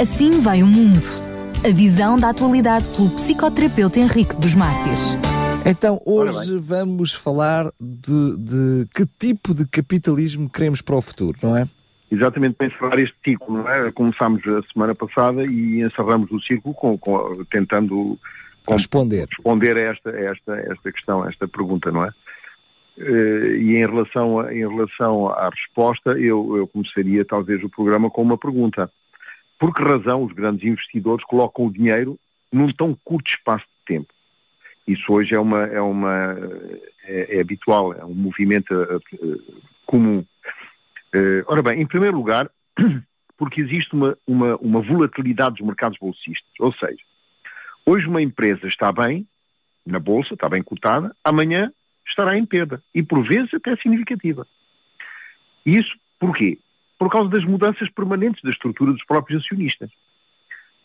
Assim vai o mundo. A visão da atualidade pelo psicoterapeuta Henrique dos Mártires. Então, hoje vamos falar de, de que tipo de capitalismo queremos para o futuro, não é? Exatamente, para encerrar este ciclo, não é? Começámos a semana passada e encerramos o ciclo com, com, tentando com, responder, responder a esta, a esta, a esta questão, a esta pergunta, não é? Uh, e em relação, a, em relação à resposta, eu, eu começaria talvez o programa com uma pergunta. Por que razão os grandes investidores colocam o dinheiro num tão curto espaço de tempo? Isso hoje é uma é uma é, é habitual, é um movimento uh, comum. Uh, ora bem, em primeiro lugar, porque existe uma, uma, uma volatilidade dos mercados bolsistas, ou seja, hoje uma empresa está bem na bolsa, está bem cotada, amanhã estará em perda. E por vezes até significativa. Isso porquê? Por causa das mudanças permanentes da estrutura dos próprios acionistas.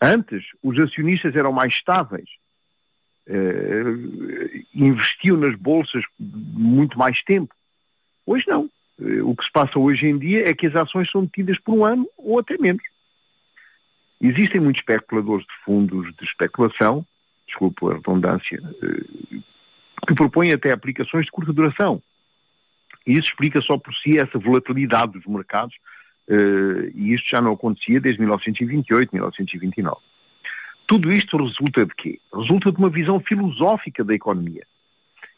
Antes, os acionistas eram mais estáveis, uh, investiam nas bolsas muito mais tempo. Hoje não. Uh, o que se passa hoje em dia é que as ações são detidas por um ano ou até menos. Existem muitos especuladores de fundos de especulação, desculpe a redundância, uh, que propõem até aplicações de curta duração. E isso explica só por si essa volatilidade dos mercados, e isto já não acontecia desde 1928, 1929. Tudo isto resulta de quê? Resulta de uma visão filosófica da economia,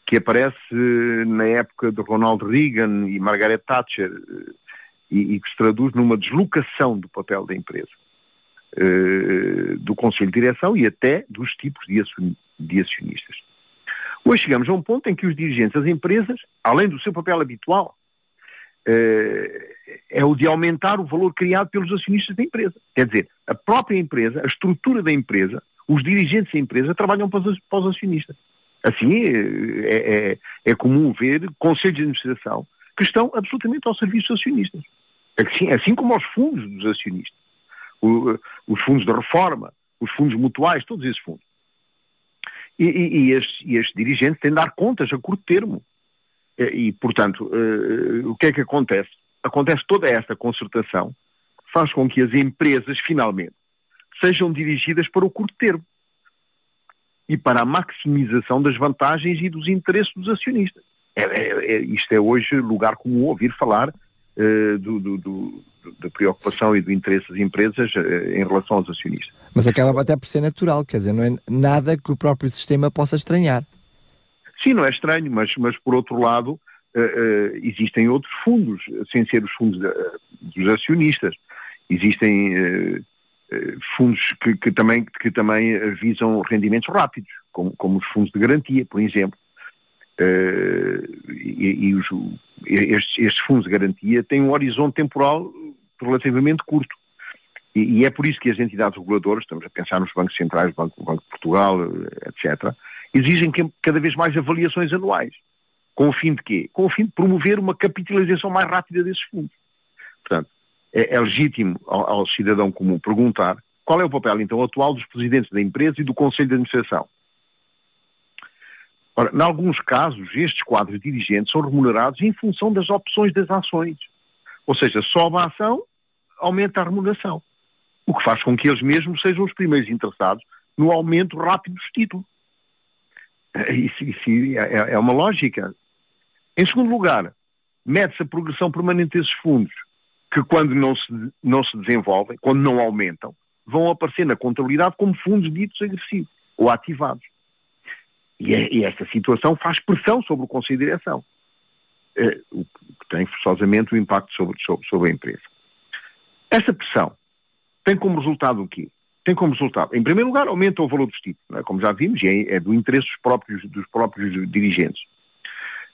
que aparece uh, na época de Ronald Reagan e Margaret Thatcher, uh, e, e, que se traduz numa deslocação do papel da empresa, do Conselho de Direção e até dos tipos de, acionistas. Hoje chegamos a um ponto em que os dirigentes das empresas, além do seu papel habitual, eh, é o de aumentar o valor criado pelos acionistas da empresa. Quer dizer, a própria empresa, a estrutura da empresa, os dirigentes da empresa trabalham para os, para os acionistas. Assim, eh, é, é, é, comum ver conselhos de administração que estão absolutamente ao serviço dos acionistas. Assim, assim como aos fundos dos acionistas. O, os fundos de reforma, os fundos mutuais, todos esses fundos. E, e, e, estes, estes dirigentes têm de dar contas a curto termo. E, portanto, uh, o que é que acontece? Acontece toda esta concertação, faz com que as empresas, finalmente, sejam dirigidas para o curto termo e para a maximização das vantagens e dos interesses dos acionistas. É, é, é, isto é hoje lugar comum ouvir falar uh, do, do, do, da preocupação e do interesse das empresas em relação aos acionistas. Mas acaba até por ser natural, quer dizer, não é nada que o próprio sistema possa estranhar. Sim, não é estranho, mas, mas por outro lado, uh, uh, existem outros fundos, sem ser os fundos dos acionistas. Existem fundos que, que, também, que também visam rendimentos rápidos, como, como os fundos de garantia, por exemplo. e, e os, estes, estes fundos de garantia têm um horizonte temporal relativamente curto. E, e, é por isso que as entidades reguladoras, estamos a pensar nos bancos centrais, Banco, Banco de Portugal, eh, etc., exigem cada vez mais avaliações anuais. Com o fim de quê? Com o fim de promover uma capitalização mais rápida desses fundos. Portanto, é, é legítimo ao, ao, cidadão comum perguntar qual é o papel, então, atual dos presidentes da empresa e do Conselho de Administração. Ora, em alguns casos, estes quadros dirigentes são remunerados em função das opções das ações. Ou seja, sobe a ação, aumenta a remuneração o que faz com que eles mesmos sejam os primeiros interessados no aumento rápido dos títulos. Isso, isso é, é, uma lógica. Em segundo lugar, mede-se a progressão permanente desses fundos, que quando não se, não se desenvolvem, quando não aumentam, vão aparecer na contabilidade como fundos ditos agressivos ou ativados. E, é, e esta situação faz pressão sobre o Conselho de Direção, é, o que tem forçosamente um impacto sobre, sobre, sobre a empresa. Essa pressão tem como resultado o quê? Tem como resultado, em primeiro lugar, aumenta o valor dos títulos, é? como já vimos, e é, é, do interesse dos próprios, dos próprios dirigentes.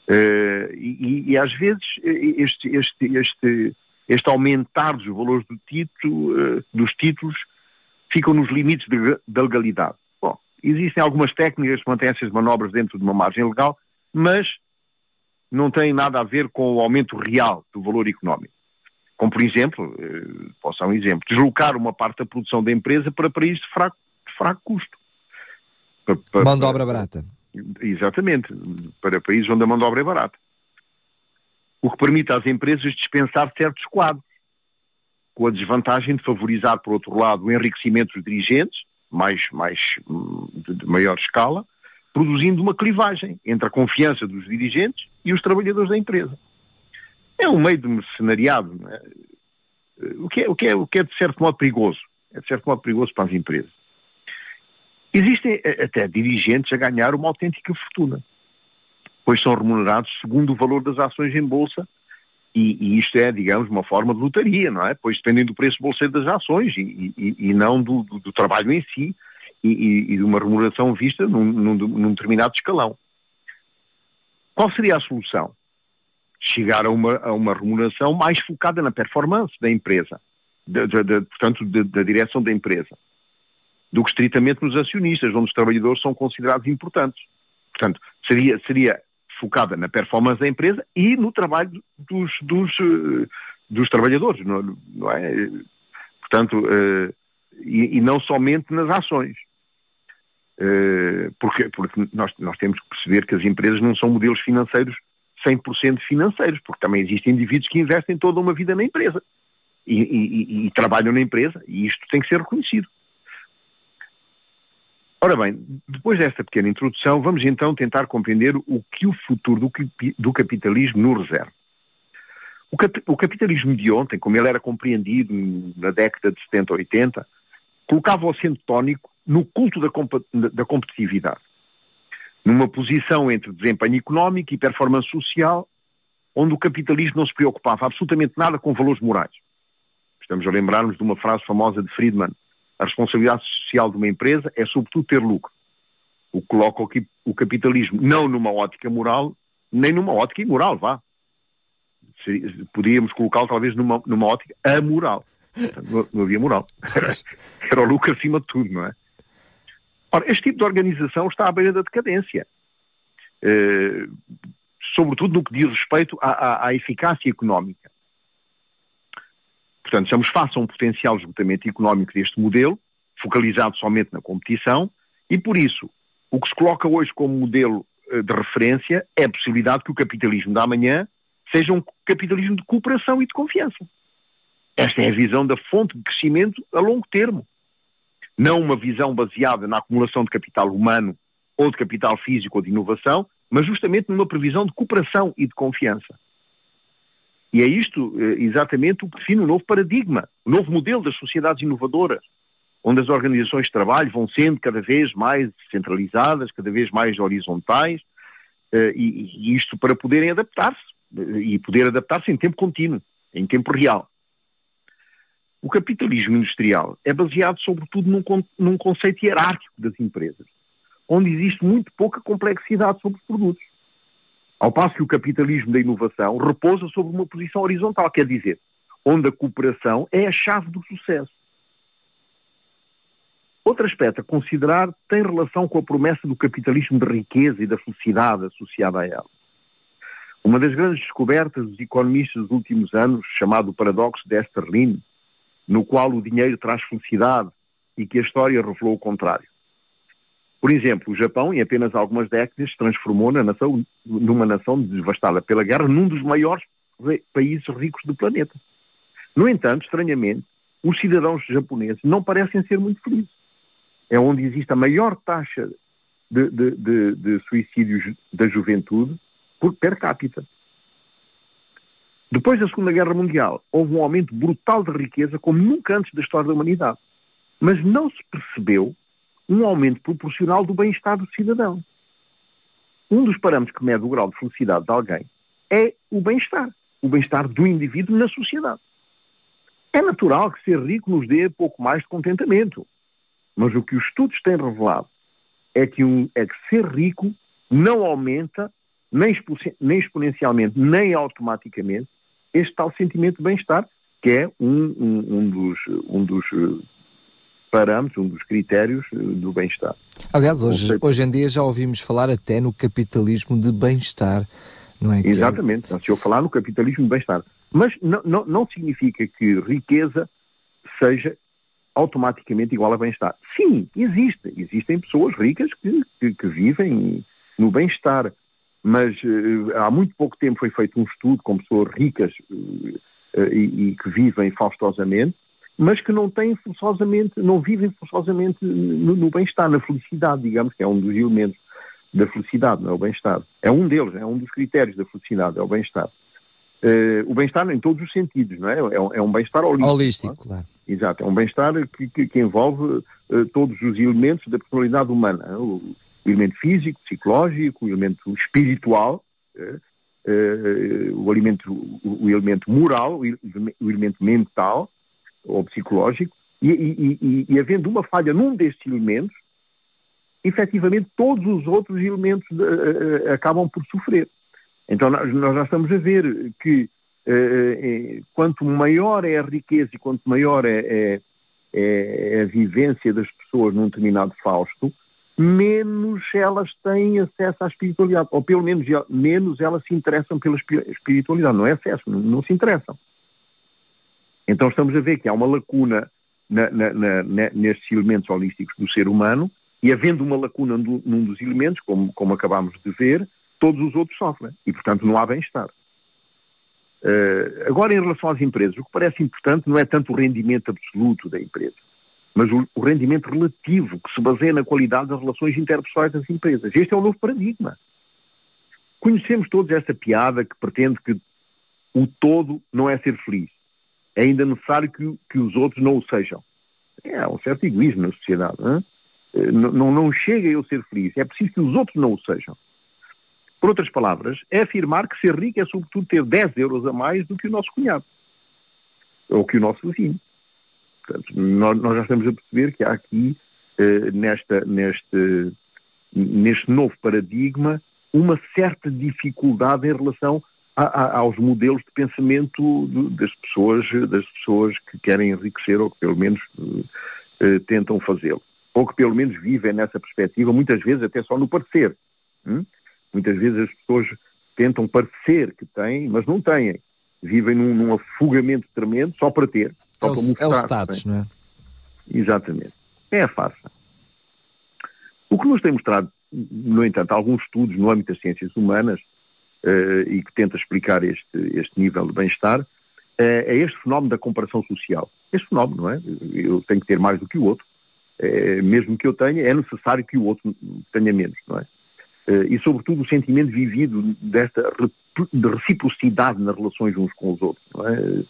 Uh, e, e, às vezes este, este, este, este aumentar dos valores do título, uh, dos títulos ficam nos limites da legalidade. Bom, existem algumas técnicas que mantêm essas manobras dentro de uma margem legal, mas não tem nada a ver com o aumento real do valor económico. Como, por exemplo, eh, posso dar um exemplo, deslocar uma parte da produção da empresa para países de fraco, de fraco custo. Para, para, mão de obra barata. Exatamente, para países onde a mão de obra é barata. O que permite às empresas dispensar certos quadros. com a desvantagem de favorizar, por outro lado, o enriquecimento dos dirigentes, mais, mais, de, de maior escala, produzindo uma clivagem entre a confiança dos dirigentes e os trabalhadores da empresa. É um meio de mercenariado, é? o, que é, o, que é, o que é de certo modo perigoso. É de certo modo perigoso para as empresas. Existem eh, até dirigentes a ganhar uma autêntica fortuna, pois são remunerados segundo o valor das ações em bolsa e, e, isto é, digamos, uma forma de lotaria, não é? Pois dependem do preço bolseiro das ações e, e, e não do, do, do, trabalho em si e, de uma remuneração vista num, num, num, determinado escalão. Qual seria a solução? Chegar a uma, a uma remuneração mais focada na performance da empresa, de, de, de, portanto, da direção da empresa, do que estritamente nos acionistas, onde os trabalhadores são considerados importantes. Portanto, seria, seria focada na performance da empresa e no trabalho dos, dos, eh, dos trabalhadores, não, não é? Portanto, uh, e, e, não somente nas ações. Uh, porque porque nós, nós temos que perceber que as empresas não são modelos financeiros 100% financeiros, porque também existem indivíduos que investem toda uma vida na empresa e, e, e trabalham na empresa, e isto tem que ser reconhecido. Ora bem, depois desta pequena introdução, vamos então tentar compreender o que o futuro do, capitalismo nos reserva. O, cap, o, capitalismo de ontem, como ele era compreendido na década de 70 ou 80, colocava o acento tónico no culto da competitividade, numa posição entre desempenho económico e performance social, onde o capitalismo não se preocupava absolutamente nada com valores morais. Estamos a lembrar-nos de uma frase famosa de Friedman, a responsabilidade social de uma empresa é sobretudo ter lucro. O que coloca o capitalismo não numa ótica moral, nem numa ótica imoral, vá. Podíamos colocá-lo talvez numa, numa ótica amoral. Não, havia moral. Era o lucro acima de tudo, não é? Ora, este tipo de organização está à beira da decadência. Uh, sobretudo no que diz respeito à, à, à eficácia económica. Portanto, estamos face a um potencial esgotamento económico deste modelo, focalizado somente na competição, e por isso, o que se coloca hoje como modelo eh, de referência é a possibilidade que o capitalismo da manhã seja um capitalismo de cooperação e de confiança. Esta é a visão da fonte de crescimento a longo termo. Não uma visão baseada na acumulação de capital humano ou de capital físico ou de inovação, mas justamente numa previsão de cooperação e de confiança. E é isto eh, exatamente o que define o novo paradigma, o novo modelo das sociedades inovadoras, onde as organizações de trabalho vão sendo cada vez mais centralizadas, cada vez mais horizontais, eh, e isto para poderem adaptar-se, eh, e poder adaptar-se em tempo contínuo, em tempo real. O capitalismo industrial é baseado sobretudo num, num conceito hierárquico das empresas, onde existe muito pouca complexidade sobre os produtos. Ao passo que o capitalismo da inovação repousa sobre uma posição horizontal, quer dizer, onde a cooperação é a chave do sucesso. Outro aspecto a considerar tem relação com a promessa do capitalismo de riqueza e da felicidade associada a ela. Uma das grandes descobertas dos economistas dos últimos anos, chamado paradoxo de Esterlin, no qual o dinheiro traz felicidade e que a história revelou o contrário. Por exemplo, o Japão, em apenas algumas décadas, transformou na nação, numa nação devastada pela guerra, num dos maiores países ricos do planeta. No entanto, estranhamente, os cidadãos japoneses não parecem ser muito felizes. É onde existe a maior taxa de, de, de, de suicídios da juventude por per capita. Depois da Segunda Guerra Mundial, houve um aumento brutal de riqueza como nunca antes da história da humanidade. Mas não se percebeu um aumento proporcional do bem-estar do cidadão. Um dos parâmetros que mede o grau de felicidade de alguém é o bem-estar. O bem-estar do indivíduo na sociedade. É natural que ser rico nos dê pouco mais de contentamento. Mas o que os estudos têm revelado é que, um, é que ser rico não aumenta, nem, nem exponencialmente, nem automaticamente, este tal sentimento de bem-estar, que é um, um, um, dos, um dos parâmetros, um dos critérios eh, do bem-estar. Aliás, hoje, hoje em dia já ouvimos falar até no capitalismo de bem-estar, não é? Exatamente, é... se eu falar no capitalismo de bem-estar. Mas não, não, não significa que riqueza seja automaticamente igual a bem-estar. Sim, existe. Existem pessoas ricas que, que, que vivem no bem-estar. Mas uh, há muito pouco tempo foi feito um estudo com pessoas ricas uh, uh, e, e, que vivem faustosamente, mas que não têm forçosamente, não vivem forçosamente no, no bem-estar, na felicidade, digamos, que é um dos elementos da felicidade, não é o bem-estar. É um deles, é um dos critérios da felicidade, é o bem-estar. Uh, o bem-estar em todos os sentidos, não é? É um, é um bem-estar holístico. Holístico, é? claro. Exato, é um bem-estar que, que, que, envolve uh, todos os elementos da personalidade humana. O, o, elemento físico, psicológico, o elemento espiritual, uh, o, elemento, o, elemento moral, o, elemento mental ou psicológico, e, e, e, e havendo uma falha num destes elementos, efetivamente todos os outros elementos de, acabam por sofrer. Então nós, já estamos a ver que eh, quanto maior é a riqueza e quanto maior é, é, é, a vivência das pessoas num determinado fausto, menos elas têm acesso à espiritualidade, ou pelo menos menos elas se interessam pela espiritualidade, não é acesso, não, não se interessam. Então estamos a ver que há uma lacuna na, na, na, nestes elementos holísticos do ser humano, e havendo uma lacuna num dos elementos, como, como acabámos de ver, todos os outros sofrem. E, portanto, não há bem-estar. Uh, agora, em relação às empresas, o que parece importante não é tanto o rendimento absoluto da empresa, mas o, o rendimento relativo, que se baseia na qualidade das relações interpessoais das empresas. Este é o novo paradigma. Conhecemos todos esta piada que pretende que o todo não é ser feliz. É ainda necessário que, que os outros não o sejam. É um certo egoísmo na sociedade. Não, eh, não, não chega a eu ser feliz. É preciso que os outros não o sejam. Por outras palavras, é afirmar que ser rico é sobretudo ter 10 euros a mais do que o nosso cunhado. Ou que o nosso vizinho. Portanto, nós, nós já estamos a perceber que há aqui, eh, nesta, neste, neste novo paradigma, uma certa dificuldade em relação a, a, aos modelos de pensamento das pessoas, das pessoas que querem enriquecer ou que pelo menos eh, tentam fazê-lo. Ou que pelo menos vivem nessa perspectiva, muitas vezes até só no parecer. Hum? Muitas vezes as pessoas tentam parecer que têm, mas não têm. Vivem num, num afogamento tremendo só para ter, só é para mostrar. É o status, não é? Exatamente. É a farsa. O que nos tem mostrado, no entanto, alguns estudos no âmbito das ciências humanas uh, e que tenta explicar este, este nível de bem-estar, uh, é este fenómeno da comparação social. Este fenómeno, não é? Eu tenho que ter mais do que o outro. Uh, mesmo que eu tenha, é necessário que o outro tenha menos, não é? E, sobretudo, o sentimento vivido desta de reciprocidade nas relações uns com os outros. É?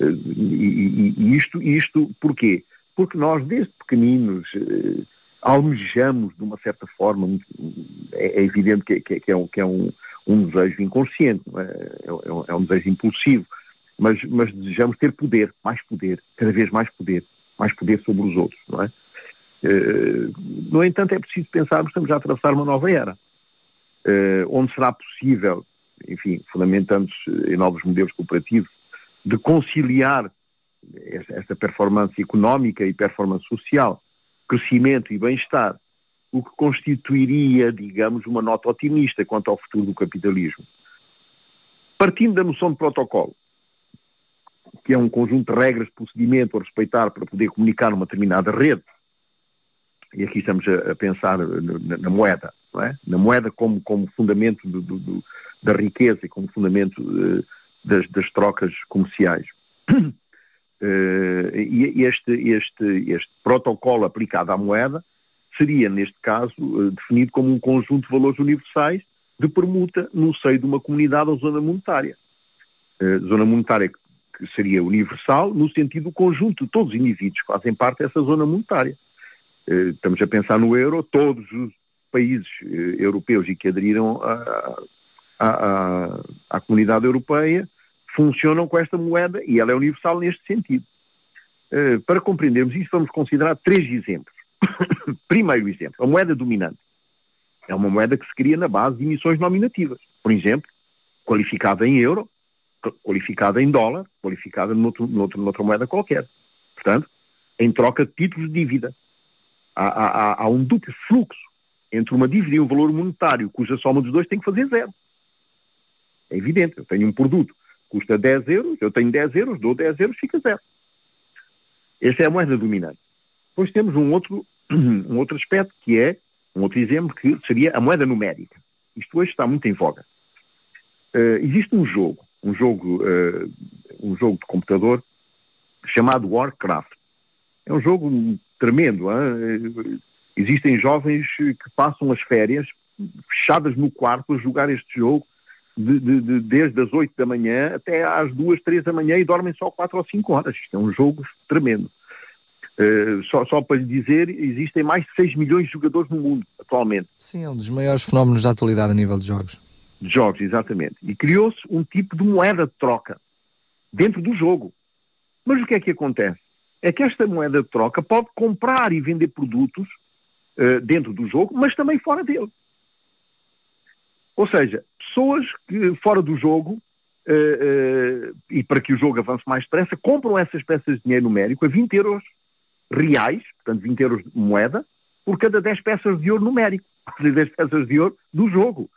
Eh, e, isto, isto porquê? Porque nós, desde pequeninos, eh, almejamos, de uma certa forma, é, é evidente que, é, um, que é um, um desejo inconsciente, é? É, é? um, é? um, desejo impulsivo, mas, mas desejamos ter poder, mais poder, cada vez mais poder, mais poder sobre os outros, não é? No entanto, é preciso pensarmos estamos a atravessar uma nova era uh, onde será possível, enfim, fundamentando-se em novos modelos cooperativos, de conciliar esta performance económica e performance social, crescimento e bem-estar, o que constituiria, digamos, uma nota otimista quanto ao futuro do capitalismo. Partindo da noção de protocolo, que é um conjunto de regras de procedimento a respeitar para poder comunicar numa determinada rede, e aqui estamos a, pensar na, na moeda, é? na moeda como, como fundamento do, do, do, da riqueza e como fundamento uh, das, das, trocas comerciais. Uh, e este, este, este protocolo aplicado à moeda seria, neste caso, uh, definido como um conjunto de valores universais de permuta no seio de uma comunidade ou zona monetária. zona monetária que seria universal no sentido do conjunto de todos os indivíduos que fazem parte dessa zona monetária. Estamos a pensar no euro, todos os países eh, europeus e que aderiram à, à, à comunidade europeia funcionam com esta moeda e ela é universal neste sentido. Uh, para compreendermos isto, vamos considerar três exemplos. Primeiro exemplo, a moeda dominante. É uma moeda que se cria na base de emissões nominativas. Por exemplo, qualificada em euro, qualificada em dólar, qualificada noutro, noutro, noutra moeda qualquer. Portanto, em troca de títulos de dívida. Há, há, há um duplo fluxo entre uma dívida e um valor monetário, cuja soma dos dois tem que fazer zero. É evidente, eu tenho um produto custa 10 euros, eu tenho 10 euros, dou 10 euros, fica zero. Essa é a moeda dominante. Depois temos um outro, um outro aspecto que é, um outro exemplo, que seria a moeda numérica. Isto hoje está muito em voga. Uh, existe um jogo, um jogo, uh, um jogo de computador chamado Warcraft. É um jogo tremendo. Hein? Existem jovens que passam as férias fechadas no quarto a jogar este jogo de, de, de, desde as 8 da manhã até às 2, 3 da manhã e dormem só 4 ou 5 horas. Isto é um jogo tremendo. Uh, só, só para lhe dizer, existem mais de 6 milhões de jogadores no mundo atualmente. Sim, é um dos maiores fenómenos da atualidade a nível de jogos. De jogos, exatamente. E criou-se um tipo de moeda de troca dentro do jogo. Mas o que é que acontece? É que esta moeda de troca pode comprar e vender produtos uh, dentro do jogo, mas também fora dele. Ou seja, pessoas que fora do jogo, uh, uh, e para que o jogo avance mais depressa, compram essas peças de dinheiro numérico a 20 euros reais, portanto 20 euros de moeda, por cada 10 peças de ouro numérico, ou seja, 10 peças de ouro do jogo.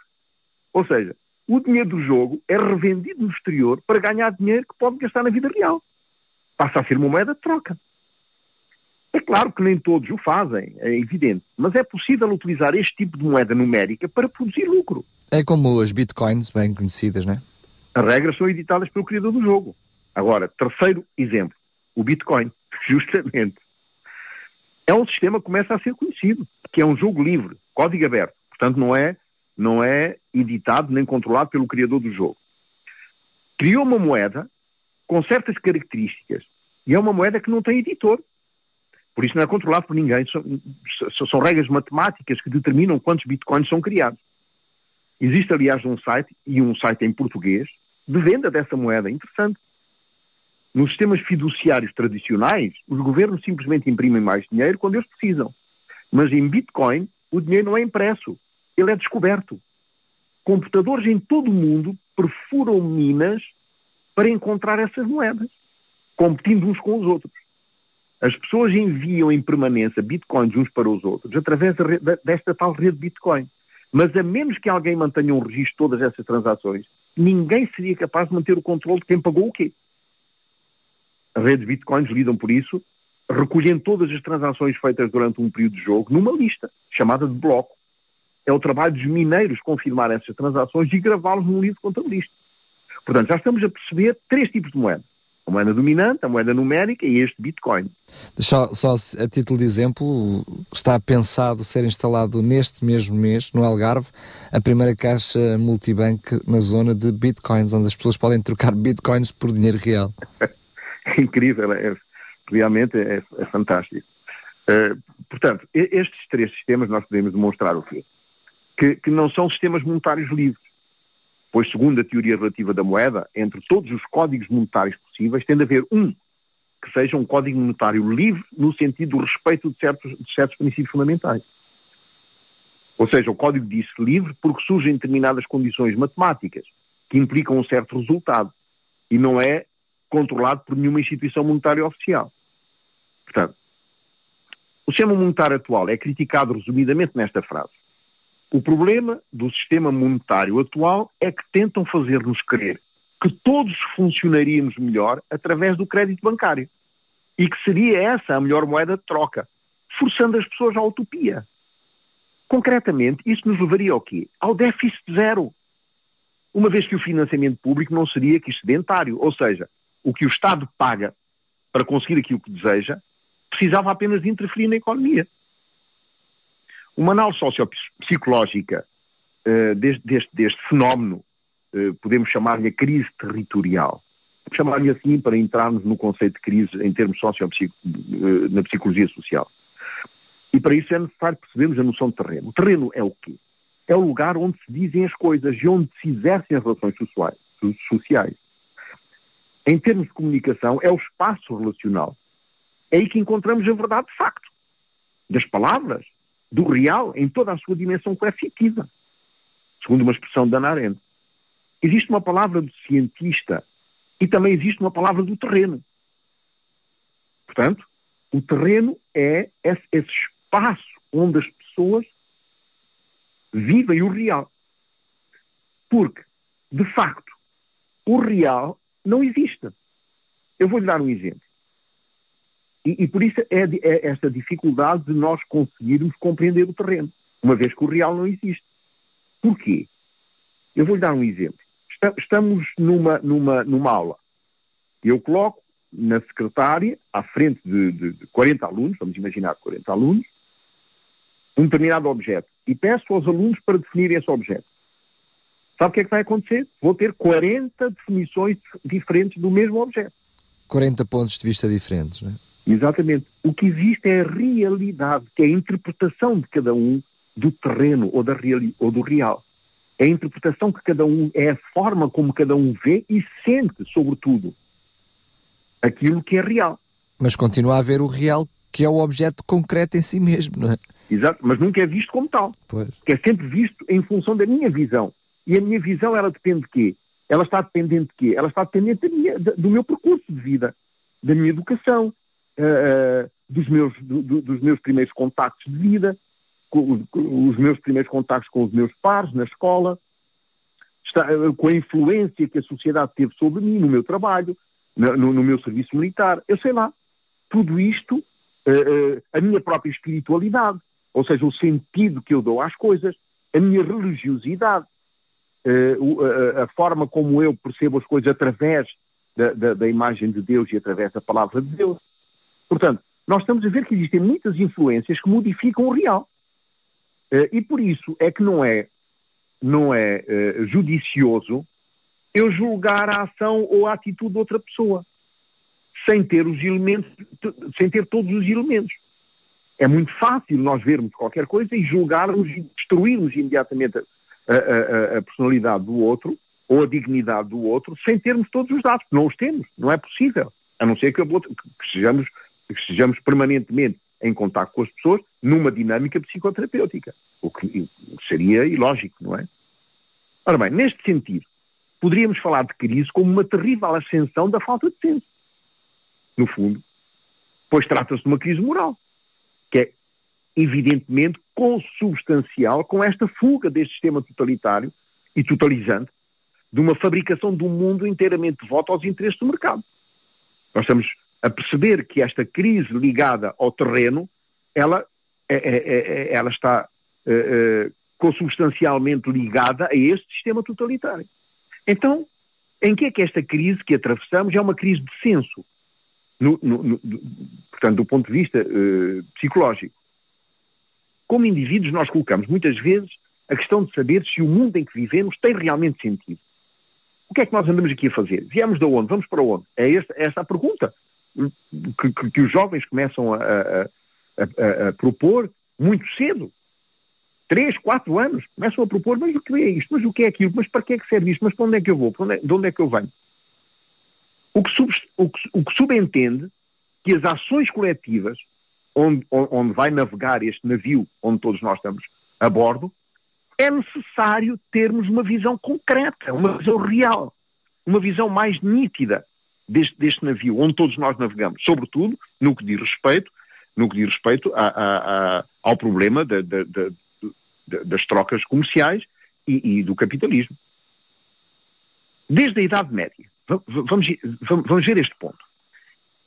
Ou seja, o dinheiro do jogo é revendido no exterior para ganhar dinheiro que pode gastar na vida real. Passa a ser uma moeda de troca. É claro que nem todos o fazem, é evidente, mas é possível utilizar este tipo de moeda numérica para produzir lucro. É como as bitcoins, bem conhecidas, não é? As regras são editadas pelo criador do jogo. Agora, terceiro exemplo, o Bitcoin, justamente. É um sistema que começa a ser conhecido, que é um jogo livre, código aberto. Portanto, não é, não é editado nem controlado pelo criador do jogo. Criou uma moeda com certas características e é uma moeda que não tem editor. Por isso não é controlado por ninguém. São, são regras matemáticas que determinam quantos bitcoins são criados. Existe, aliás, um site, e um site em português, de venda dessa moeda. Interessante. Nos sistemas fiduciários tradicionais, os governos simplesmente imprimem mais dinheiro quando eles precisam. Mas em Bitcoin, o dinheiro não é impresso, ele é descoberto. Computadores em todo o mundo perfuram minas para encontrar essas moedas, competindo uns com os outros. As pessoas enviam em permanência bitcoins uns para os outros através desta tal rede Bitcoin. Mas a menos que alguém mantenha um registro de todas essas transações, ninguém seria capaz de manter o controle de quem pagou o quê. As redes Bitcoins lidam por isso, recolhem todas as transações feitas durante um período de jogo numa lista, chamada de bloco. É o trabalho dos mineiros confirmar essas transações e gravá-los num livro contabilístico. Portanto, já estamos a perceber três tipos de moeda a moeda dominante, a moeda numérica e este Bitcoin. Só, só a título de exemplo, está pensado ser instalado neste mesmo mês, no Algarve, a primeira caixa multibanco na zona de Bitcoins, onde as pessoas podem trocar Bitcoins por dinheiro real. é incrível, é, realmente é, é fantástico. Uh, portanto, estes três sistemas nós podemos demonstrar o quê? Que, que não são sistemas monetários livres pois, segundo a teoria relativa da moeda, entre todos os códigos monetários possíveis, tem de haver um que seja um código monetário livre no sentido do respeito de certos, de certos princípios fundamentais. Ou seja, o código diz livre porque surgem determinadas condições matemáticas que implicam um certo resultado e não é controlado por nenhuma instituição monetária oficial. Portanto, o sistema monetário atual é criticado resumidamente nesta frase. O problema do sistema monetário atual é que tentam fazer-nos crer que todos funcionaríamos melhor através do crédito bancário e que seria essa a melhor moeda de troca, forçando as pessoas à utopia. Concretamente, isso nos levaria ao quê? Ao déficit zero. Uma vez que o financiamento público não seria que excedentário, ou seja, o que o Estado paga para conseguir aquilo que deseja, precisava apenas de interferir na economia. Uma análise sociopsicológica uh, deste, deste, deste, fenómeno, uh, podemos chamar-lhe a crise territorial. Chamar-lhe assim para entrarmos no conceito de crise em termos sociopsico, uh, na psicologia social. E para isso é necessário percebermos a noção de terreno. O terreno é o quê? É o lugar onde se dizem as coisas e onde se exercem as relações sociais. Em termos de comunicação, é o espaço relacional. É aí que encontramos a verdade de facto. Das palavras, do real em toda a sua dimensão coercitiva, segundo uma expressão de Ana Arendt. Existe uma palavra do cientista e também existe uma palavra do terreno. Portanto, o terreno é esse, esse espaço onde as pessoas vivem o real. Porque, de facto, o real não existe. Eu vou-lhe dar um exemplo. E, e por isso é, é, esta dificuldade de nós conseguirmos compreender o terreno, uma vez que o real não existe. Porquê? Eu vou-lhe dar um exemplo. estamos numa, numa, numa aula Eu coloco na secretária, à frente de, de, de 40 alunos, vamos imaginar 40 alunos, um determinado objeto e peço aos alunos para definir esse objeto. Sabe o que é que vai acontecer? Vou ter 40 definições diferentes do mesmo objeto. 40 pontos de vista diferentes, não é? Exatamente. O que existe é a realidade, que é a interpretação de cada um do terreno ou, da reali ou do real. É a interpretação que cada um, é a forma como cada um vê e sente, sobretudo, aquilo que é real. Mas continua a haver o real, que é o objeto concreto em si mesmo, não é? Exato, mas nunca é visto como tal. Pois. Que é sempre visto em função da minha visão. E a minha visão, ela depende de quê? Ela está dependente de quê? Ela está dependente minha, do meu percurso de vida, da minha educação, uh, dos, meus, do, dos meus primeiros contactos de vida, com, com os meus primeiros contactos com os meus pares na escola, está, uh, com a influência que a sociedade teve sobre mim, no meu trabalho, no, no meu serviço militar, eu sei lá. Tudo isto, uh, a minha própria espiritualidade, ou seja, o sentido que eu dou às coisas, a minha religiosidade, a, a, forma como eu percebo as coisas através da, da, da, imagem de Deus e através da palavra de Deus. Portanto, nós estamos a ver que existem muitas influências que modificam o real. E por isso é que não é, não é judicioso eu julgar a ação ou a atitude de outra pessoa, sem ter os elementos, sem ter todos os elementos. É muito fácil nós vermos qualquer coisa e julgarmos e destruirmos imediatamente a, a, a, personalidade do outro ou a dignidade do outro sem termos todos os dados. Não os temos, não é possível. A não ser que, que, sejamos, que sejamos permanentemente em contato com as pessoas numa dinâmica psicoterapêutica, o que seria ilógico, não é? Ora bem, neste sentido, poderíamos falar de crise como uma terrível ascensão da falta de senso. No fundo, pois trata-se de uma crise moral que é evidentemente consubstancial com esta fuga deste sistema totalitário e totalizante de uma fabricação um mundo inteiramente devoto aos interesses do mercado. Nós estamos a perceber que esta crise ligada ao terreno, ela, é, é, é, ela está consubstancialmente ligada a este sistema totalitário. Então, em que é que esta crise que atravessamos é uma crise de senso? no, no, no, portanto, do ponto de vista uh, psicológico. Como indivíduos, nós colocamos muitas vezes a questão de saber se o mundo em que vivemos tem realmente sentido. O que é que nós andamos aqui a fazer? Viemos de onde? Vamos para onde? É esta, é esta a pergunta que, que, que, os jovens começam a, a, a, a, propor muito cedo. Três, quatro anos, começam a propor, mas o que é isto? Mas o que é aquilo? Mas para que é que serve isto? Mas para onde é que eu vou? Onde é, de onde é que eu venho? O que, sub, o, que, o que subentende que as ações coletivas, onde, onde vai navegar este navio, onde todos nós estamos a bordo, é necessário termos uma visão concreta, uma visão real, uma visão mais nítida deste, deste navio, onde todos nós navegamos, sobretudo no que diz respeito, no que diz respeito a, a, a, ao problema de, de, de, das trocas comerciais e, e do capitalismo. Desde a Idade Média, Vamos, vamos ver este ponto.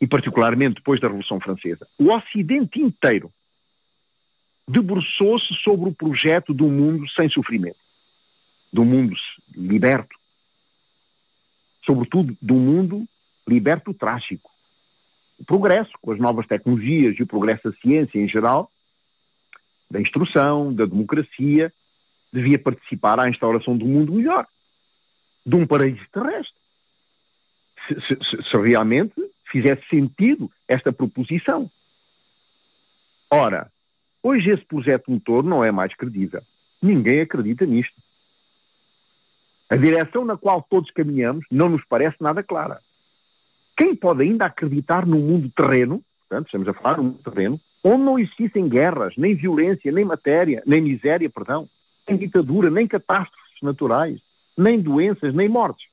E particularmente depois da Revolução Francesa. O Ocidente inteiro debruçou-se sobre o projeto do mundo sem sofrimento. Do mundo liberto. Sobretudo do mundo liberto trágico. O progresso, com as novas tecnologias e o progresso da ciência em geral, da instrução, da democracia, devia participar à instauração de um mundo melhor. De um paraíso terrestre se, se, se realmente fizesse sentido esta proposição. Ora, hoje esse projeto motor não é mais credível. Ninguém acredita nisto. A direção na qual todos caminhamos não nos parece nada clara. Quem pode ainda acreditar num mundo terreno, portanto, estamos a falar num mundo terreno, onde não existissem guerras, nem violência, nem matéria, nem miséria, perdão, nem ditadura, nem catástrofes naturais, nem doenças, nem mortes.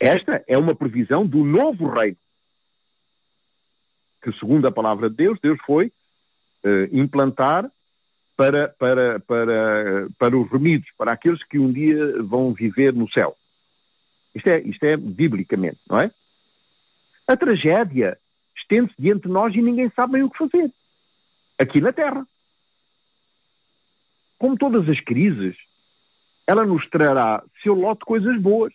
Esta é uma previsão do novo reino. Que, segundo a palavra de Deus, Deus foi uh, implantar para, para, para, para os remidos, para aqueles que um dia vão viver no céu. Isto é, isto é biblicamente, não é? A tragédia estende-se diante de nós e ninguém sabe bem o que fazer. Aqui na Terra. Como todas as crises, ela nos trará seu lote de coisas boas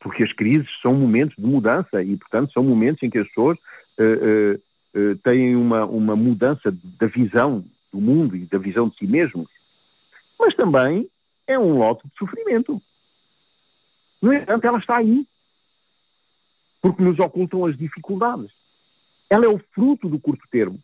porque as crises são momentos de mudança e, portanto, são momentos em que as pessoas uh, uh, têm uma, uma mudança da visão do mundo e da visão de si mesmos. Mas também é um lote de sofrimento. No entanto, ela está aí. Porque nos ocultam as dificuldades. Ela é o fruto do curto termo.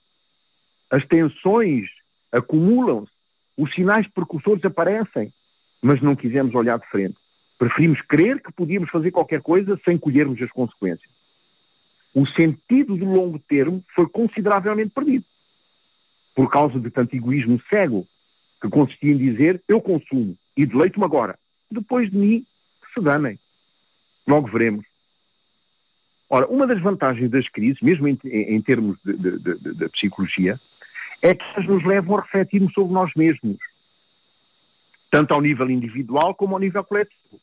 As tensões acumulam-se, os sinais precursores aparecem, mas não quisemos olhar de frente. Preferimos crer que podíamos fazer qualquer coisa sem colhermos as consequências. O sentido do longo termo foi consideravelmente perdido. Por causa de tanto egoísmo cego, que consistia em dizer eu consumo e deleito-me agora. Depois de mim, se danem. Logo veremos. Ora, uma das vantagens das crises, mesmo em, em termos de, psicologia, é que elas nos levam a refletirmos sobre nós mesmos, tanto ao nível individual como ao nível coletivo.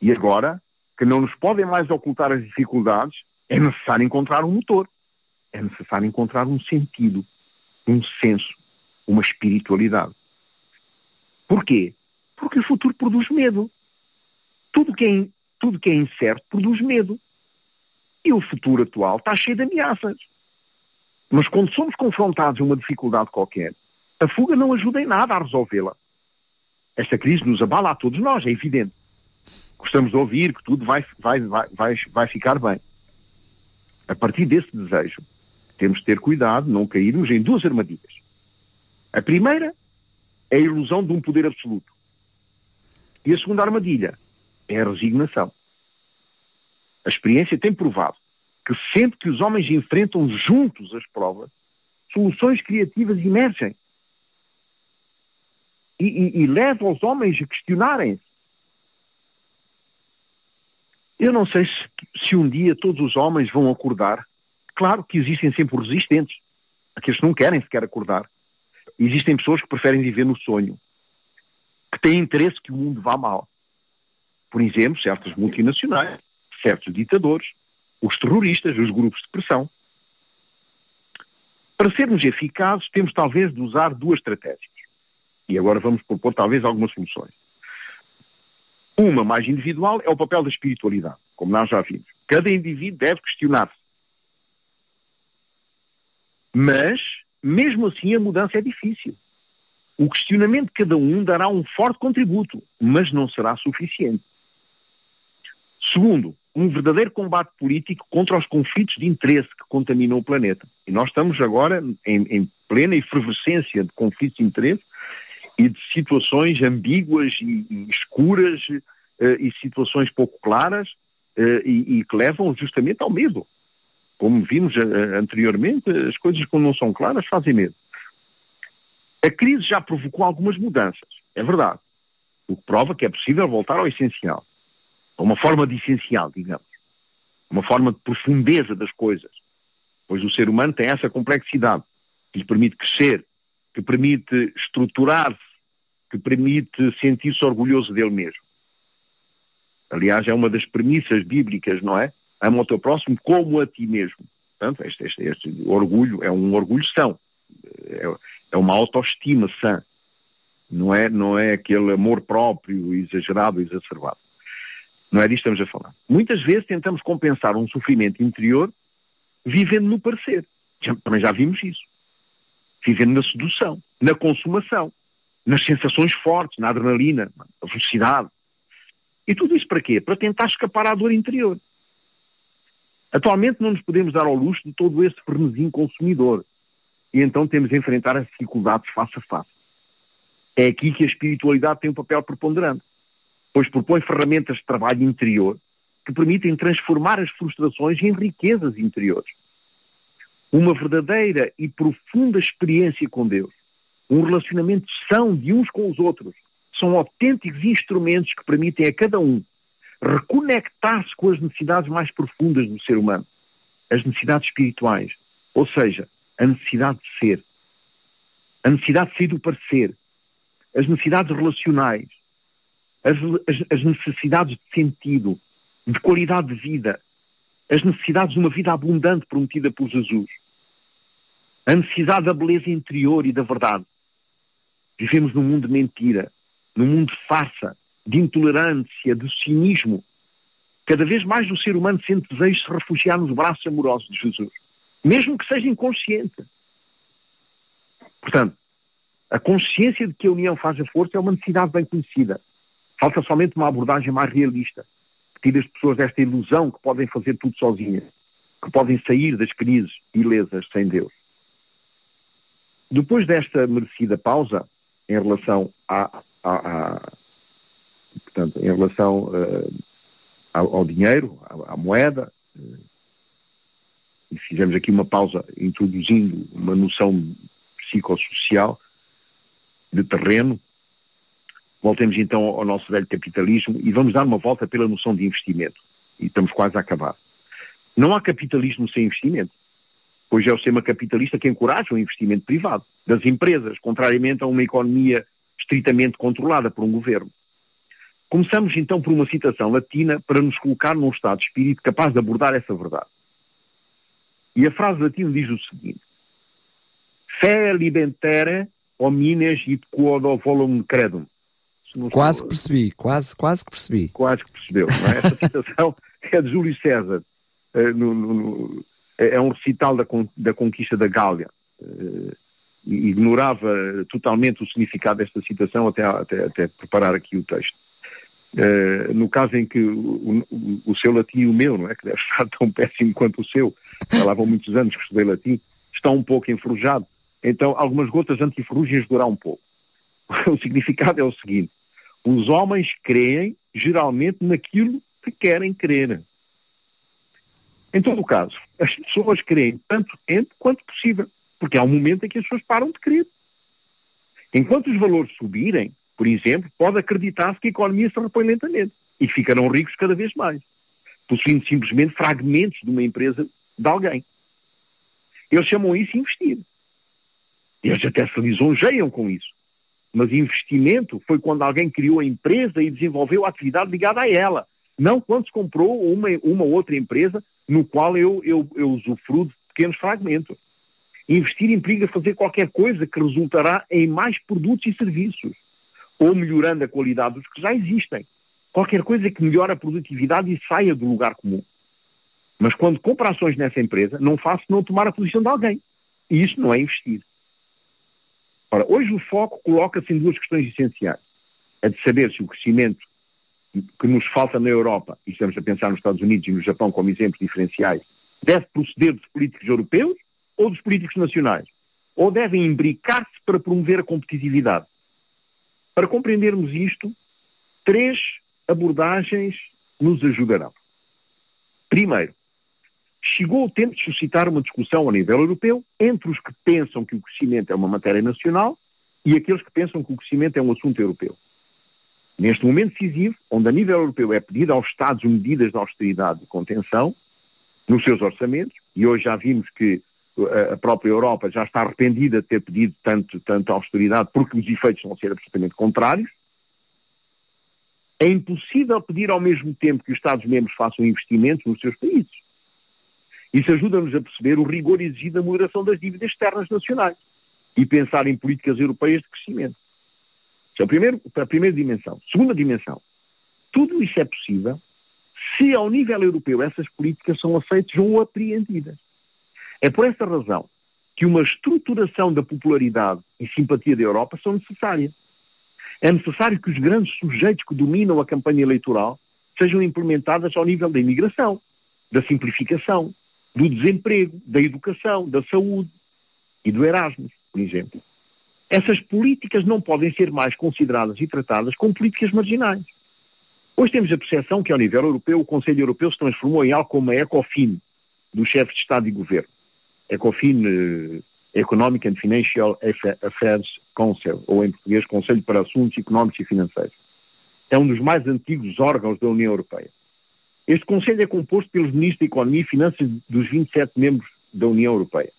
E agora, que não nos podem mais ocultar as dificuldades, é necessário encontrar um motor, é necessário encontrar um sentido, um senso, uma espiritualidade. Porquê? Porque o futuro produz medo. Tudo que é, tudo que é incerto produz medo. E o futuro atual está cheio de ameaças. Mas quando somos confrontados a uma dificuldade qualquer, a fuga não ajuda em nada a resolvê-la. Esta crise nos abala a todos nós, é evidente. Gostamos de ouvir que tudo vai, vai, vai, vai, ficar bem. A partir desse desejo, temos de ter cuidado, não cairmos em duas armadilhas. A primeira é a ilusão de um poder absoluto. E a segunda armadilha é a resignação. A experiência tem provado que sempre que os homens enfrentam juntos as provas, soluções criativas emergem. E, e, e leva os homens a questionarem-se. Eu não sei se, se um dia todos os homens vão acordar. Claro que existem sempre resistentes, aqueles que não querem sequer acordar. Existem pessoas que preferem viver no sonho, que têm interesse que o mundo vá mal. Por exemplo, certas multinacionais, certos ditadores, os terroristas, os grupos de pressão. Para sermos eficazes, temos talvez de usar duas estratégias. E agora vamos propor talvez algumas soluções. Uma mais individual é o papel da espiritualidade, como nós já vimos. Cada indivíduo deve questionar-se. Mas, mesmo assim, a mudança é difícil. O questionamento de cada um dará um forte contributo, mas não será suficiente. Segundo, um verdadeiro combate político contra os conflitos de interesse que contaminam o planeta. E nós estamos agora em, em plena efervescência de conflitos de interesse e de situações ambíguas e, e escuras uh, e situações pouco claras uh, e, e, que levam justamente ao medo. Como vimos uh, anteriormente, as coisas quando não são claras fazem medo. A crise já provocou algumas mudanças, é verdade. O que prova que é possível voltar ao essencial uma forma de essencial, digamos, uma forma de profundeza das coisas, pois o ser humano tem essa complexidade que lhe permite crescer, que permite estruturar-se, que permite sentir-se orgulhoso dele mesmo. Aliás, é uma das premissas bíblicas, não é? Ama o teu próximo como a ti mesmo. Portanto, este, este, este orgulho é um orgulho são, é, é uma autoestima sã, não é, não é aquele amor próprio exagerado, exacerbado. Não é disto que estamos a falar. Muitas vezes tentamos compensar um sofrimento interior vivendo no parecer. Já, também já vimos isso. Vivendo na sedução, na consumação, nas sensações fortes, na adrenalina, na velocidade. E tudo isso para quê? Para tentar escapar à dor interior. Atualmente não nos podemos dar ao luxo de todo esse frenesim consumidor. E então temos de enfrentar as dificuldades face a face. É aqui que a espiritualidade tem um papel preponderante pois propõe ferramentas de trabalho interior que permitem transformar as frustrações em riquezas interiores. Uma verdadeira e profunda experiência com Deus, um relacionamento são de uns com os outros, são autênticos instrumentos que permitem a cada um reconectar-se com as necessidades mais profundas do ser humano, as necessidades espirituais, ou seja, a necessidade de ser, a necessidade de ser do parecer, as necessidades relacionais, as, as, necessidades de sentido, de qualidade de vida, as necessidades de uma vida abundante prometida por Jesus, a necessidade da beleza interior e da verdade. Vivemos num mundo de mentira, num mundo de farsa, de intolerância, de cinismo, Cada vez mais o ser humano sente desejo de se refugiar nos braços amorosos de Jesus, mesmo que seja inconsciente. Portanto, a consciência de que a união faz a força é uma necessidade bem conhecida. Falta somente uma abordagem mais realista, que tire as pessoas desta ilusão que podem fazer tudo sozinhas, que podem sair das crises ilesas sem Deus. Depois desta merecida pausa, em relação portanto, em relação uh, ao, ao, dinheiro, à, à moeda, uh, e fizemos aqui uma pausa introduzindo uma noção psicossocial de terreno. Voltemos então ao nosso velho capitalismo e vamos dar uma volta pela noção de investimento. E estamos quase a acabar. Não há capitalismo sem investimento. Pois é o sistema capitalista que encoraja o investimento privado das empresas, contrariamente a uma economia estritamente controlada por um governo. Começamos então por uma citação latina para nos colocar num estado de espírito capaz de abordar essa verdade. E a frase latina diz o seguinte: Fé libentere homines et quod volum credum. Quase que percebi, quase, quase que percebi. Quase que percebeu, é? Essa citação é de Júlio César. Uh, no, no, é um recital da, da conquista da Gália. Uh, ignorava totalmente o significado desta citação até, até, até preparar aqui o texto. Uh, no caso em que o, o, o, seu latim e o meu, não é? Que deve estar tão péssimo quanto o seu, já lá vão muitos anos que estudei latim, está um pouco enferrujado. Então, algumas gotas antiferrugem ajudará um pouco. O significado é o seguinte: os homens creem geralmente naquilo que querem crer. Em todo o caso, as pessoas creem tanto tempo quanto possível. Porque há um momento em que as pessoas param de crer. Enquanto os valores subirem, por exemplo, pode acreditar-se que a economia se repõe lentamente e ficarão ricos cada vez mais, possuindo simplesmente fragmentos de uma empresa de alguém. Eles chamam isso investir. Eles até se lisonjeiam com isso. Mas investimento foi quando alguém criou a empresa e desenvolveu a atividade ligada a ela. Não quando se comprou uma, uma outra empresa no qual eu, eu, eu usufruo de pequenos fragmentos. Investir implica fazer qualquer coisa que resultará em mais produtos e serviços, ou melhorando a qualidade dos que já existem. Qualquer coisa que melhore a produtividade e saia do lugar comum. Mas quando compro ações nessa empresa, não faço não tomar a posição de alguém. E isso não é investir. Ora, hoje o foco coloca-se em duas questões essenciais. A de saber se o crescimento que nos falta na Europa, e estamos a pensar nos Estados Unidos e no Japão como exemplos diferenciais, deve proceder dos políticos europeus ou dos políticos nacionais? Ou devem imbricar-se para promover a competitividade? Para compreendermos isto, três abordagens nos ajudarão. Primeiro, chegou o tempo de suscitar uma discussão a nível europeu entre os que pensam que o crescimento é uma matéria nacional e aqueles que pensam que o crescimento é um assunto europeu. Neste momento decisivo, onde a nível europeu é pedido aos Estados medidas de austeridade e contenção nos seus orçamentos, e hoje já vimos que a própria Europa já está arrependida de ter pedido tanto, tanto austeridade porque os efeitos vão ser absolutamente contrários. É impossível pedir ao mesmo tempo que os Estados-membros façam investimentos nos seus países. Isso ajuda-nos a perceber o rigor exigido da moderação das dívidas externas nacionais e pensar em políticas europeias de crescimento. Isso é o primeiro, a primeira dimensão. Segunda dimensão. Tudo isso é possível se, ao nível europeu, essas políticas são aceitas ou apreendidas. É por essa razão que uma estruturação da popularidade e simpatia da Europa são necessárias. É necessário que os grandes sujeitos que dominam a campanha eleitoral sejam implementadas ao nível da imigração, da simplificação, do desemprego, da educação, da saúde e do Erasmus, por exemplo. Essas políticas não podem ser mais consideradas e tratadas como políticas marginais. Hoje temos a percepção que, ao nível europeu, o Conselho Europeu se transformou em algo como a ECOFIN, dos chefes de Estado e Governo. ECOFIN, uh, Economic and Financial Affairs Council, ou em português, Conselho para Assuntos Económicos e Financeiros. É um dos mais antigos órgãos da União Europeia. Este Conselho é composto pelos Ministros da Economia e Finanças dos 27 membros da União Europeia,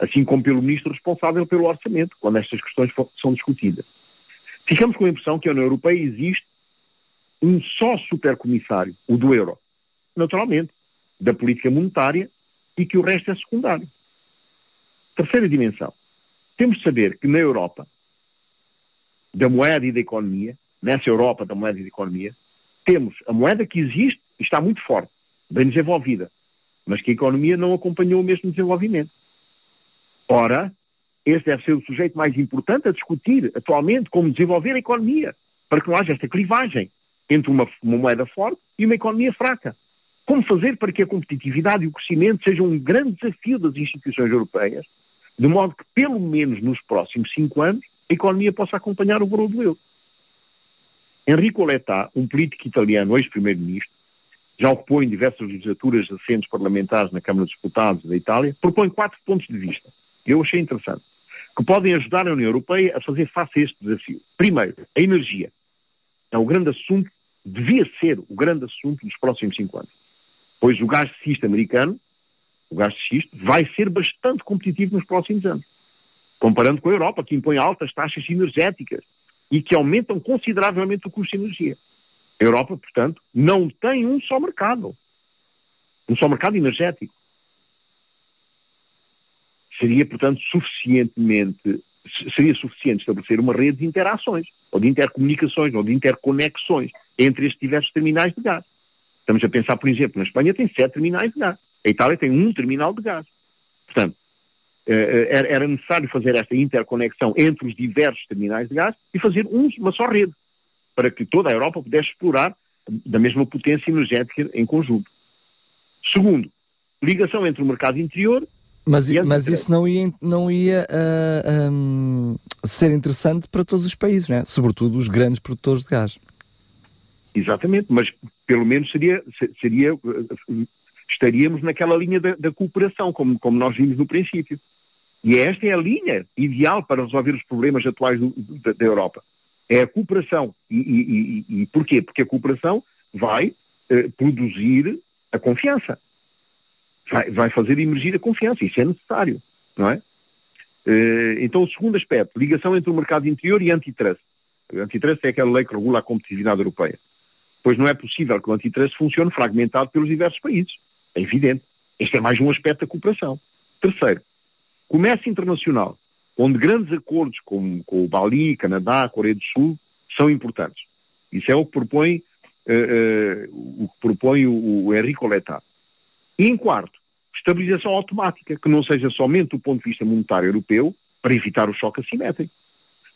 assim como pelo Ministro responsável pelo Orçamento, quando estas questões são discutidas. Ficamos com a impressão que a União Europeia existe um só supercomissário, o do euro, naturalmente, da política monetária, e que o resto é secundário. Terceira dimensão. Temos de saber que na Europa, da moeda e da economia, nessa Europa da moeda e da economia, temos a moeda que existe está muito forte, bem desenvolvida, mas que a economia não acompanhou o mesmo desenvolvimento. Ora, esse deve ser o sujeito mais importante a discutir atualmente como desenvolver a economia, para que não haja esta clivagem entre uma, uma moeda forte e uma economia fraca. Como fazer para que a competitividade e o crescimento sejam um grande desafio das instituições europeias, de modo que, pelo menos nos próximos cinco anos, a economia possa acompanhar o valor do euro. Enrico Letta, um político italiano, ex-primeiro-ministro, já em diversas legislaturas recentes parlamentares na Câmara dos Deputados da Itália, propõe quatro pontos de vista, eu achei interessante, que podem ajudar a União Europeia a fazer face a este desafio. Primeiro, a energia. É o grande assunto, devia ser o grande assunto dos próximos cinco anos. Pois o gás de xisto americano, o gás de xisto, vai ser bastante competitivo nos próximos anos. Comparando com a Europa, que impõe altas taxas energéticas e que aumentam consideravelmente o custo de energia. A Europa, portanto, não tem um só mercado. Um só mercado energético. Seria, portanto, suficientemente seria suficiente estabelecer uma rede de interações, ou de intercomunicações, ou de interconexões entre estes diversos terminais de gás. Estamos a pensar, por exemplo, na Espanha tem sete terminais de gás. A Itália tem um terminal de gás. Portanto, eh, eh, era necessário fazer esta interconexão entre os diversos terminais de gás e fazer uma só rede, para que toda a Europa pudesse explorar da mesma potência energética em conjunto. Segundo, ligação entre o mercado interior mas, mas isso não ia, não ia uh, ah, um, ser interessante para todos os países, né? sobretudo os grandes produtores de gás. Exatamente, mas pelo menos seria, seria estaríamos naquela linha da, da cooperação, como, como nós vimos no princípio. E esta é a linha ideal para resolver os problemas atuais do, da, da, Europa. É a cooperação. E, e, e, e, porquê? Porque a cooperação vai eh, produzir a confiança. Vai, vai, fazer emergir a confiança. Isso é necessário, não é? Eh, então, o segundo aspecto, ligação entre o mercado interior e antitrust. Antitrust é aquela lei que regula a competitividade europeia. Pois não é possível que o antitrust funcione fragmentado pelos diversos países. É evidente. Este é mais um aspecto da cooperação. Terceiro, comércio internacional, onde grandes acordos com, com o Bali, Canadá, Coreia do Sul são importantes. Isso é o que propõe, uh, uh, o, que propõe o, o Enrico Letá. E em quarto, estabilização automática, que não seja somente do ponto de vista monetário europeu, para evitar o choque assimétrico.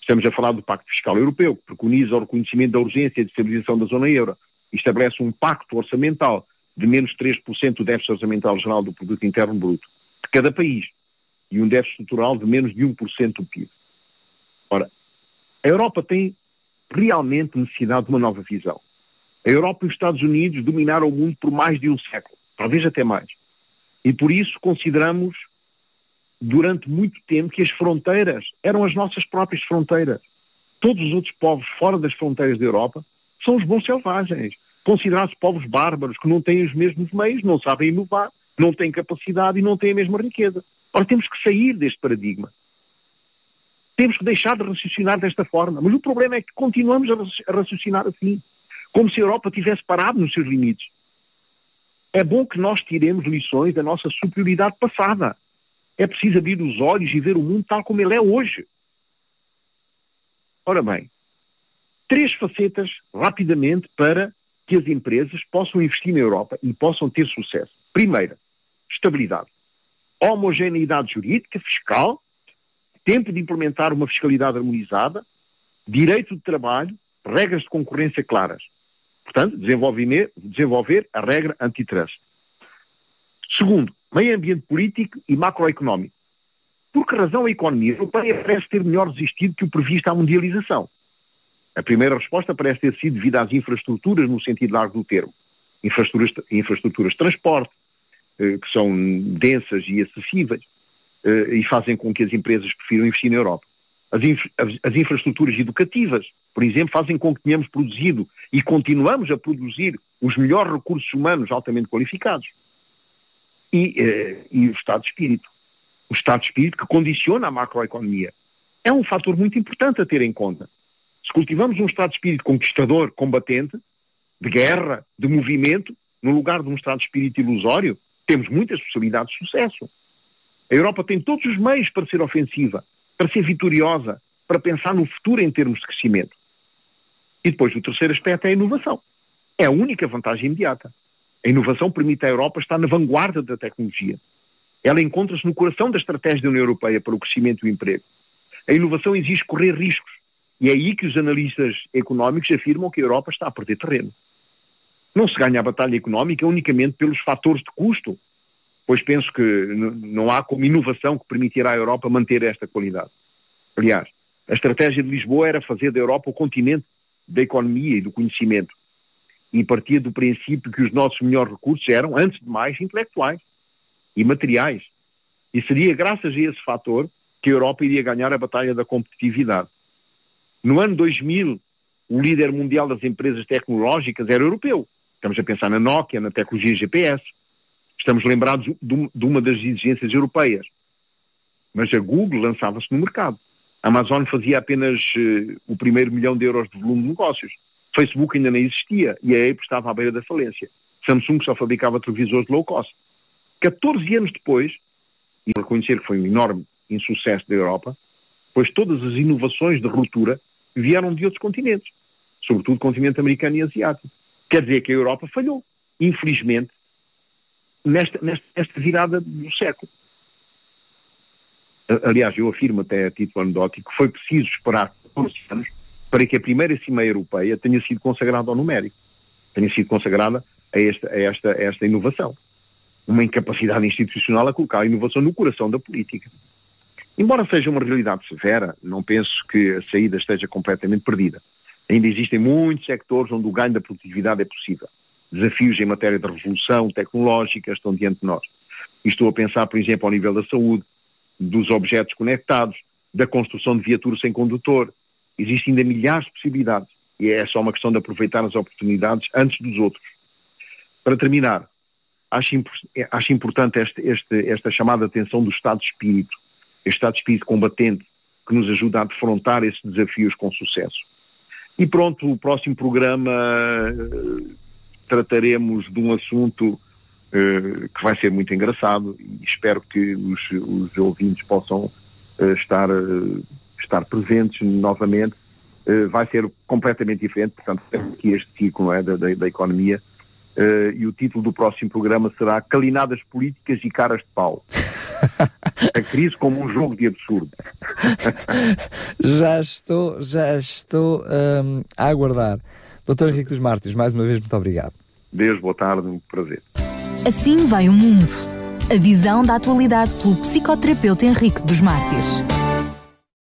Estamos a falar do Pacto Fiscal Europeu, que preconiza o reconhecimento da urgência de estabilização da zona euro e estabelece um pacto orçamental de menos 3% do déficit orçamental geral do produto interno bruto de cada país e um déficit estrutural de menos de 1% do PIB. Ora, a Europa tem realmente necessidade de uma nova visão. A Europa e os Estados Unidos dominaram o mundo por mais de um século, talvez até mais. E por isso consideramos durante muito tempo que as fronteiras eram as nossas próprias fronteiras. Todos os outros povos fora das fronteiras da Europa são os bons selvagens, considerados povos bárbaros que não têm os mesmos meios, não sabem inovar, não têm capacidade e não têm a mesma riqueza. Ora, temos que sair deste paradigma. Temos que deixar de raciocinar desta forma. Mas o problema é que continuamos a raciocinar assim, como se a Europa tivesse parado nos seus limites. É bom que nós tiremos lições da nossa superioridade passada. É preciso abrir os olhos e ver o mundo tal como ele é hoje. Ora bem, três facetas rapidamente para que as empresas possam investir na Europa e possam ter sucesso. Primeira, estabilidade. Homogeneidade jurídica, fiscal, tempo de implementar uma fiscalidade harmonizada, direito de trabalho, regras de concorrência claras. Portanto, desenvolver a regra antitrust. Segundo, meio ambiente político e macroeconómico. Por que razão a economia europeia parece ter melhor resistido que o previsto à mundialização? A primeira resposta parece ter sido devido às infraestruturas no sentido largo do termo. Infraestruturas, infraestruturas de transporte, que são densas e acessíveis, eh, e fazem com que as empresas prefiram investir na Europa. As, infra, as, infraestruturas educativas, por exemplo, fazem com que tenhamos produzido e continuamos a produzir os melhores recursos humanos altamente qualificados. E, eh, e o estado de espírito. O estado de espírito que condiciona a macroeconomia. É um fator muito importante a ter em conta. Se cultivamos um estado de espírito conquistador, combatente, de guerra, de movimento, no lugar de um estado de espírito ilusório, temos muitas possibilidades de sucesso. A Europa tem todos os meios para ser ofensiva, para ser vitoriosa, para pensar no futuro em termos de crescimento. E depois o terceiro aspecto é a inovação. É a única vantagem imediata. A inovação permite à Europa estar na vanguarda da tecnologia. Ela encontra-se no coração da estratégia da União Europeia para o crescimento e o emprego. A inovação exige correr riscos. E é aí que os analistas económicos afirmam que a Europa está a perder terreno. Não se ganha a batalha económica unicamente pelos fatores de custo, pois penso que não há como inovação que permitirá à Europa manter esta qualidade. Aliás, a estratégia de Lisboa era fazer da Europa o continente da economia e do conhecimento. E partia do princípio que os nossos melhores recursos eram, antes de mais, intelectuais e materiais. E seria graças a esse fator que a Europa iria ganhar a batalha da competitividade. No ano 2000, o líder mundial das empresas tecnológicas era europeu. Estamos a pensar na Nokia, na tecnologia GPS. Estamos lembrados de uma das exigências europeias. Mas a Google lançava-se no mercado. A Amazon fazia apenas uh, o primeiro milhão de euros de volume de negócios. Facebook ainda nem existia e a Apple estava à beira da falência. Samsung só fabricava televisores de low cost. 14 anos depois, e reconhecer que foi um enorme insucesso da Europa, pois todas as inovações de ruptura vieram de outros continentes, sobretudo o continente americano e asiático. Quer dizer que a Europa falhou, infelizmente, nesta, nesta, nesta virada do século. Aliás, eu afirmo até a título anedótico que foi preciso esperar 14 anos para que a primeira Cimeira Europeia tenha sido consagrada ao numérico, tenha sido consagrada a esta, a esta, a esta inovação. Uma incapacidade institucional a colocar a inovação no coração da política. Embora seja uma realidade severa, não penso que a saída esteja completamente perdida. Ainda existem muitos sectores onde o ganho da produtividade é possível. Desafios em matéria de revolução tecnológica estão diante de nós. Estou a pensar, por exemplo, ao nível da saúde, dos objetos conectados, da construção de viaturas sem condutor. Existem ainda milhares de possibilidades e é só uma questão de aproveitar as oportunidades antes dos outros. Para terminar, acho, imp acho importante este, este, esta chamada atenção do Estado de Espírito, este Estado de Espírito combatente que nos ajuda a defrontar esses desafios com sucesso. E pronto, o próximo programa uh, trataremos de um assunto uh, que vai ser muito engraçado e espero que os, os ouvintes possam uh, estar, estar presentes novamente. vai ser completamente diferente, portanto, aqui este ciclo é, da, da, da, economia. e o título do próximo programa será Calinadas Políticas e Caras de Pau. A crise como um jogo de absurdo. já estou, já estou um, a aguardar. Doutor Henrique dos Mártires, mais uma vez, muito obrigado. Deus, boa tarde, um prazer. Assim vai o mundo. A visão da atualidade pelo psicoterapeuta Henrique dos Mártires.